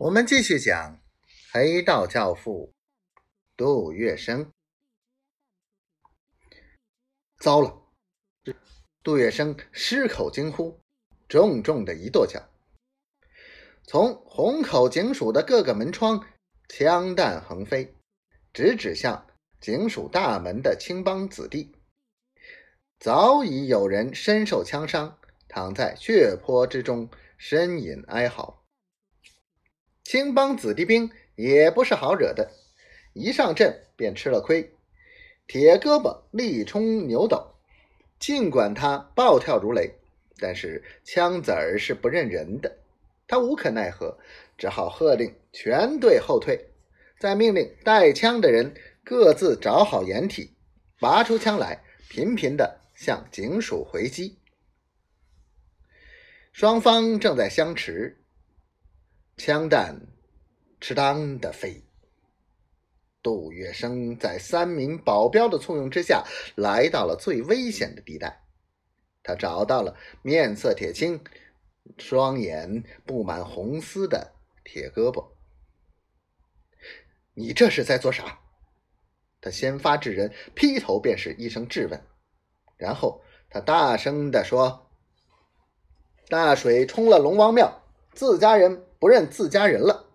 我们继续讲黑道教父杜月笙。糟了！杜月笙失口惊呼，重重的一跺脚。从虹口警署的各个门窗，枪弹横飞，直指向警署大门的青帮子弟。早已有人身受枪伤，躺在血泊之中，呻吟哀嚎。青帮子弟兵也不是好惹的，一上阵便吃了亏。铁胳膊力冲牛斗，尽管他暴跳如雷，但是枪子儿是不认人的。他无可奈何，只好喝令全队后退，再命令带枪的人各自找好掩体，拔出枪来，频频的向警署回击。双方正在相持。枪弹吃当的飞，杜月笙在三名保镖的簇拥之下，来到了最危险的地带。他找到了面色铁青、双眼布满红丝的铁胳膊。你这是在做啥？他先发制人，劈头便是一声质问，然后他大声的说：“大水冲了龙王庙，自家人。”不认自家人了，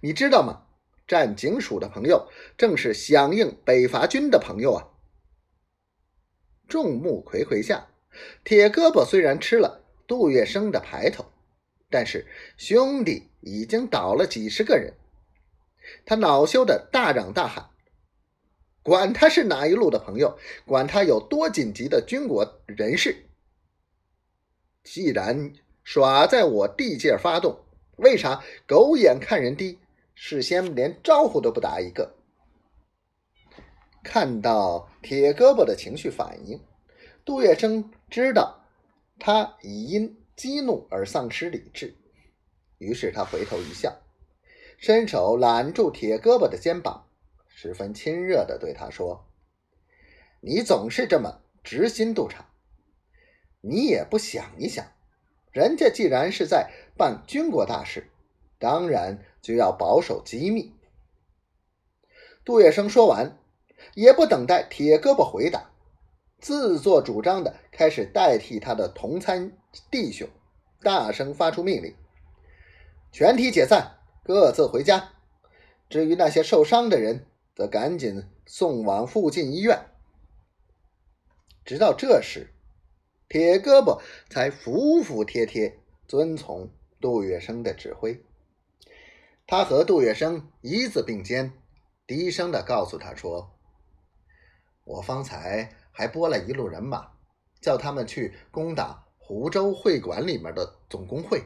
你知道吗？战警署的朋友正是响应北伐军的朋友啊！众目睽睽下，铁胳膊虽然吃了杜月笙的牌头，但是兄弟已经倒了几十个人。他恼羞的大嚷大喊：“管他是哪一路的朋友，管他有多紧急的军国人士，既然耍在我地界发动。”为啥狗眼看人低，事先连招呼都不打一个？看到铁胳膊的情绪反应，杜月笙知道他已因激怒而丧失理智，于是他回头一笑，伸手揽住铁胳膊的肩膀，十分亲热的对他说：“你总是这么直心度肠，你也不想一想。”人家既然是在办军国大事，当然就要保守机密。杜月笙说完，也不等待铁胳膊回答，自作主张的开始代替他的同参弟兄，大声发出命令：全体解散，各自回家。至于那些受伤的人，则赶紧送往附近医院。直到这时。铁胳膊才服服帖帖遵从杜月笙的指挥。他和杜月笙一字并肩，低声的告诉他说：“我方才还拨了一路人马，叫他们去攻打湖州会馆里面的总工会，